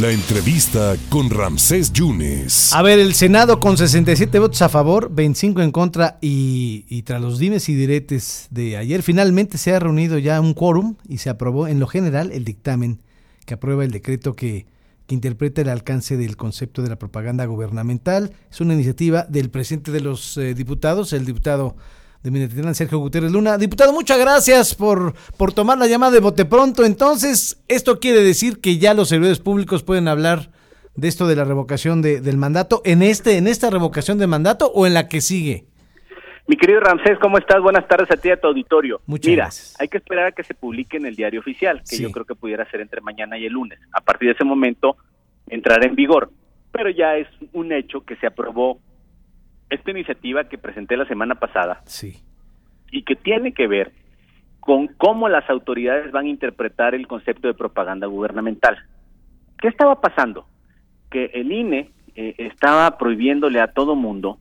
La entrevista con Ramsés Yunes. A ver, el Senado con 67 votos a favor, 25 en contra y, tras los dimes y diretes de ayer, finalmente se ha reunido ya un quórum y se aprobó en lo general el dictamen que aprueba el decreto que, que interpreta el alcance del concepto de la propaganda gubernamental. Es una iniciativa del presidente de los eh, diputados, el diputado de Minatitlán, Sergio Gutiérrez Luna. Diputado, muchas gracias por, por tomar la llamada de bote pronto. Entonces, esto quiere decir que ya los servidores públicos pueden hablar de esto de la revocación de, del mandato en este en esta revocación de mandato o en la que sigue. Mi querido Ramsés, ¿cómo estás? Buenas tardes a ti y a tu auditorio. Muchas Mira, hay que esperar a que se publique en el diario oficial, que yo creo que pudiera ser entre mañana y el lunes. A partir de ese momento entrará en vigor. Pero ya es un hecho que se aprobó esta iniciativa que presenté la semana pasada sí. y que tiene que ver con cómo las autoridades van a interpretar el concepto de propaganda gubernamental. ¿Qué estaba pasando? Que el INE eh, estaba prohibiéndole a todo mundo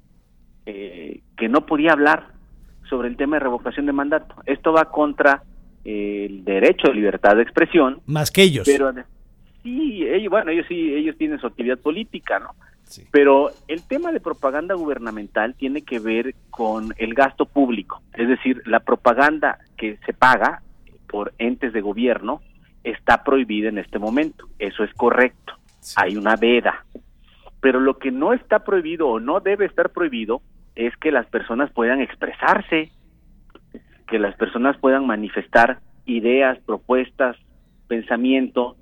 eh, que no podía hablar sobre el tema de revocación de mandato. Esto va contra eh, el derecho de libertad de expresión. Más que ellos. Pero sí, ellos, bueno, ellos sí, ellos tienen su actividad política, ¿no? Pero el tema de propaganda gubernamental tiene que ver con el gasto público, es decir, la propaganda que se paga por entes de gobierno está prohibida en este momento. Eso es correcto. Hay una veda. Pero lo que no está prohibido o no debe estar prohibido es que las personas puedan expresarse, que las personas puedan manifestar ideas, propuestas, pensamiento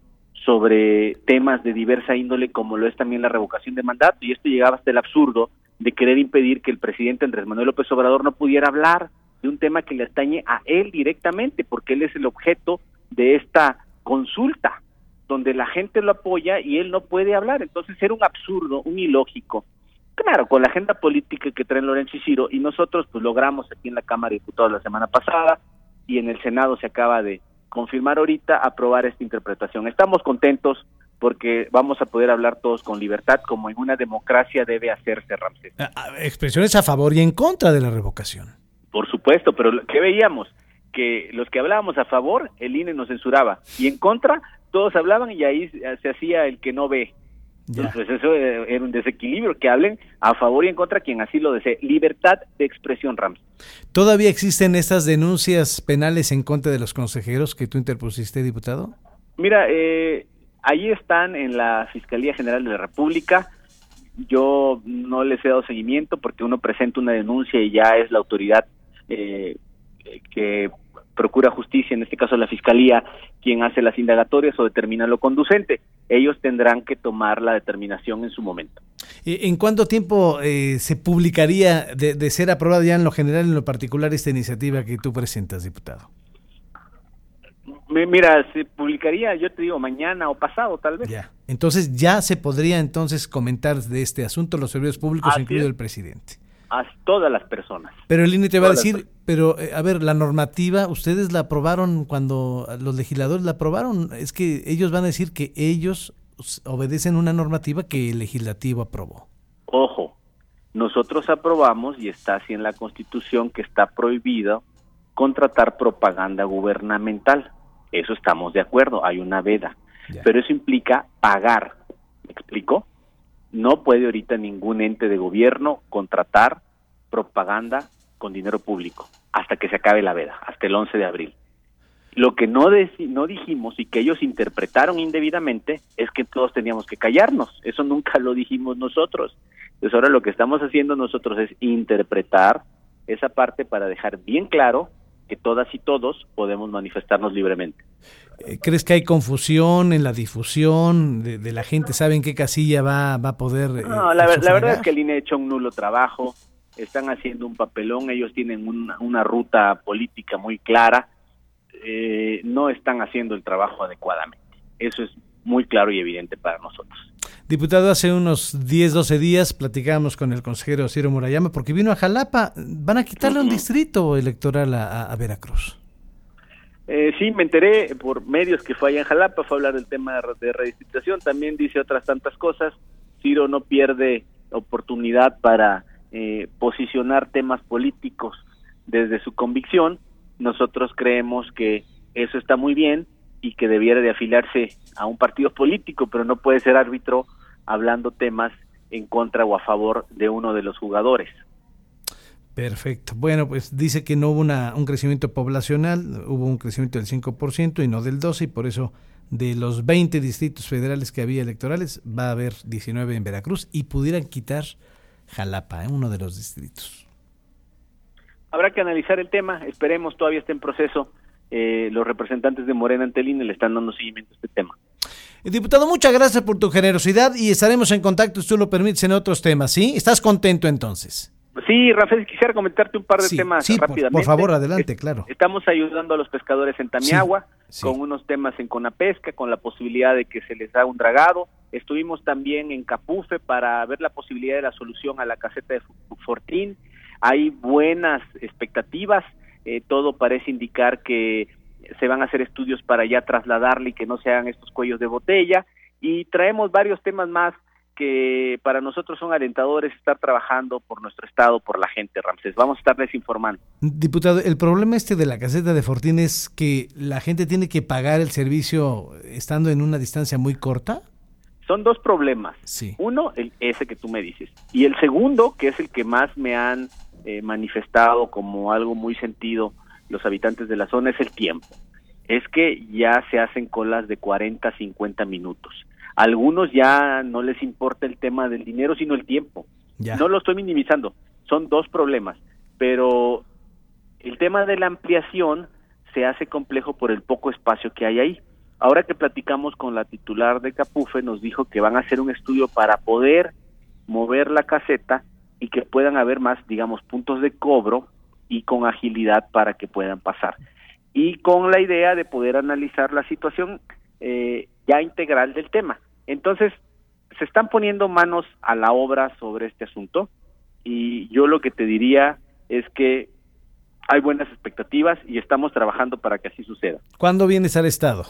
sobre temas de diversa índole como lo es también la revocación de mandato y esto llegaba hasta el absurdo de querer impedir que el presidente Andrés Manuel López Obrador no pudiera hablar de un tema que le atañe a él directamente porque él es el objeto de esta consulta donde la gente lo apoya y él no puede hablar. Entonces era un absurdo, un ilógico. Claro, con la agenda política que traen Lorenzo y y nosotros pues logramos aquí en la Cámara de Diputados la semana pasada y en el Senado se acaba de confirmar ahorita, aprobar esta interpretación. Estamos contentos porque vamos a poder hablar todos con libertad, como en una democracia debe hacerse, Ramsés. Ah, ah, expresiones a favor y en contra de la revocación. Por supuesto, pero ¿qué veíamos? Que los que hablábamos a favor, el INE nos censuraba, y en contra, todos hablaban y ahí se hacía el que no ve. Entonces eso eh, era un desequilibrio, que hablen a favor y en contra quien así lo desee. Libertad de expresión, Rams. ¿Todavía existen estas denuncias penales en contra de los consejeros que tú interpusiste, diputado? Mira, eh, ahí están en la Fiscalía General de la República. Yo no les he dado seguimiento porque uno presenta una denuncia y ya es la autoridad eh, que procura justicia, en este caso la Fiscalía, quien hace las indagatorias o determina lo conducente. Ellos tendrán que tomar la determinación en su momento. ¿En cuánto tiempo eh, se publicaría de, ser aprobada ya en lo general, en lo particular, esta iniciativa que tú presentas, diputado? Mira, se publicaría, yo te digo, mañana o pasado, tal vez. Ya. Entonces ya se podría entonces comentar de este asunto los servicios públicos, incluido el presidente a todas las personas. Pero el INE te va a decir, pero eh, a ver, la normativa, ustedes la aprobaron cuando los legisladores la aprobaron, es que ellos van a decir que ellos obedecen una normativa que el legislativo aprobó. Ojo, nosotros aprobamos y está así en la Constitución que está prohibido contratar propaganda gubernamental. Eso estamos de acuerdo, hay una veda. Pero eso implica pagar. ¿Me explico? No puede ahorita ningún ente de gobierno contratar propaganda con dinero público hasta que se acabe la veda, hasta el 11 de abril. Lo que no, no dijimos y que ellos interpretaron indebidamente es que todos teníamos que callarnos. Eso nunca lo dijimos nosotros. Entonces ahora lo que estamos haciendo nosotros es interpretar esa parte para dejar bien claro que todas y todos podemos manifestarnos libremente. Eh, ¿Crees que hay confusión en la difusión de, la gente? ¿Saben qué casilla va, va a poder.? Eh, no, la, verdad es que el INE ha hecho un nulo trabajo. Están haciendo un papelón. Ellos tienen una, ruta política muy clara. Eh, no están haciendo el trabajo adecuadamente. Eso es muy claro y evidente para nosotros. Diputado, hace unos 10, 12 días platicábamos con el consejero Ciro Murayama porque vino a Jalapa. Van a quitarle un distrito electoral a, Veracruz. Eh, sí, me enteré por medios que fue allá en Jalapa, fue a hablar del tema de redistribución, también dice otras tantas cosas. Ciro no pierde oportunidad para eh, posicionar temas políticos desde su convicción. Nosotros creemos que eso está muy bien, y que debiera de afiliarse a un partido político, pero no puede ser árbitro hablando temas en contra o a favor de uno de los jugadores. Perfecto. Bueno, pues dice que no hubo una, un crecimiento poblacional, hubo un crecimiento del 5% y no del 12% y por eso de los 20 distritos federales que había electorales va a haber 19 en Veracruz y pudieran quitar Jalapa, ¿eh? uno de los distritos. Habrá que analizar el tema, esperemos, todavía está en proceso. Eh, los representantes de Morena Antelín le están dando seguimiento a este tema. Eh, diputado, muchas gracias por tu generosidad y estaremos en contacto, si tú lo permites, en otros temas, ¿sí? ¿Estás contento entonces? Sí, Rafael, quisiera comentarte un par de temas sí, rápidamente. Por, favor, adelante, claro. Estamos ayudando a los pescadores en Tamiagua con unos temas en Conapesca, con la posibilidad de que se les haga un dragado. Estuvimos también en Capufe para ver la posibilidad de la solución a la caseta de Fortín. Hay buenas expectativas, eh, todo parece indicar que se van a hacer estudios para ya trasladarle y que no se hagan estos cuellos de botella. Y traemos varios temas más que para nosotros son alentadores estar trabajando por nuestro estado, por la gente, Ramsés. Vamos a estarles informando. Diputado, el problema este de la caseta de Fortín es que la gente tiene que pagar el servicio estando en una distancia muy corta. Son dos problemas. Sí. Uno, el, ese que tú me dices. Y el segundo, que es el que más me han eh, manifestado como algo muy sentido los habitantes de la zona, es el tiempo. Es que ya se hacen colas de 40, 50 minutos algunos ya no les importa el tema del dinero, sino el tiempo. No lo estoy minimizando, son dos problemas, pero el tema de la ampliación se hace complejo por el poco espacio que hay ahí. Ahora que platicamos con la titular de Capufe, nos dijo que van a hacer un estudio para poder mover la caseta y que puedan haber más, digamos, puntos de cobro y con agilidad para que puedan pasar. Y con la idea de poder analizar la situación eh, ya integral del tema. Entonces, se están poniendo manos a la obra sobre este asunto y yo lo que te diría es que hay buenas expectativas y estamos trabajando para que así suceda. ¿Cuándo vienes al Estado?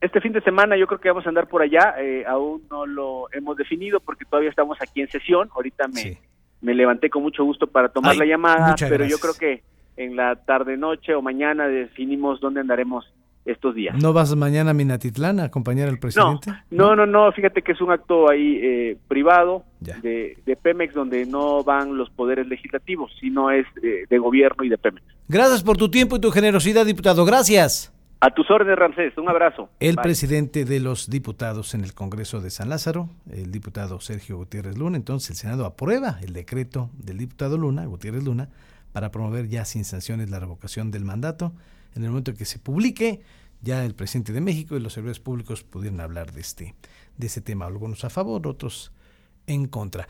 Este fin de semana yo creo que vamos a andar por allá, eh, aún no lo hemos definido porque todavía estamos aquí en sesión, ahorita me, me levanté con mucho gusto para tomar la llamada, pero yo creo que en la tarde, noche o mañana definimos dónde andaremos estos días. ¿No vas mañana a Minatitlán a acompañar al presidente? No, no, no, fíjate que es un acto ahí eh, privado de, de, Pemex donde no van los poderes legislativos, sino es de, gobierno y de Pemex. Gracias por tu tiempo y tu generosidad, diputado. Gracias. A tus órdenes, Ramsés. Un abrazo. El presidente de los diputados en el Congreso de San Lázaro, el diputado Sergio Gutiérrez Luna, entonces el Senado aprueba el decreto del diputado Luna, Gutiérrez Luna, para promover ya sin sanciones la revocación del mandato en el momento que se publique, ya el presidente de México y los servidores públicos pudieran hablar de este, de este tema, algunos a favor, otros en contra.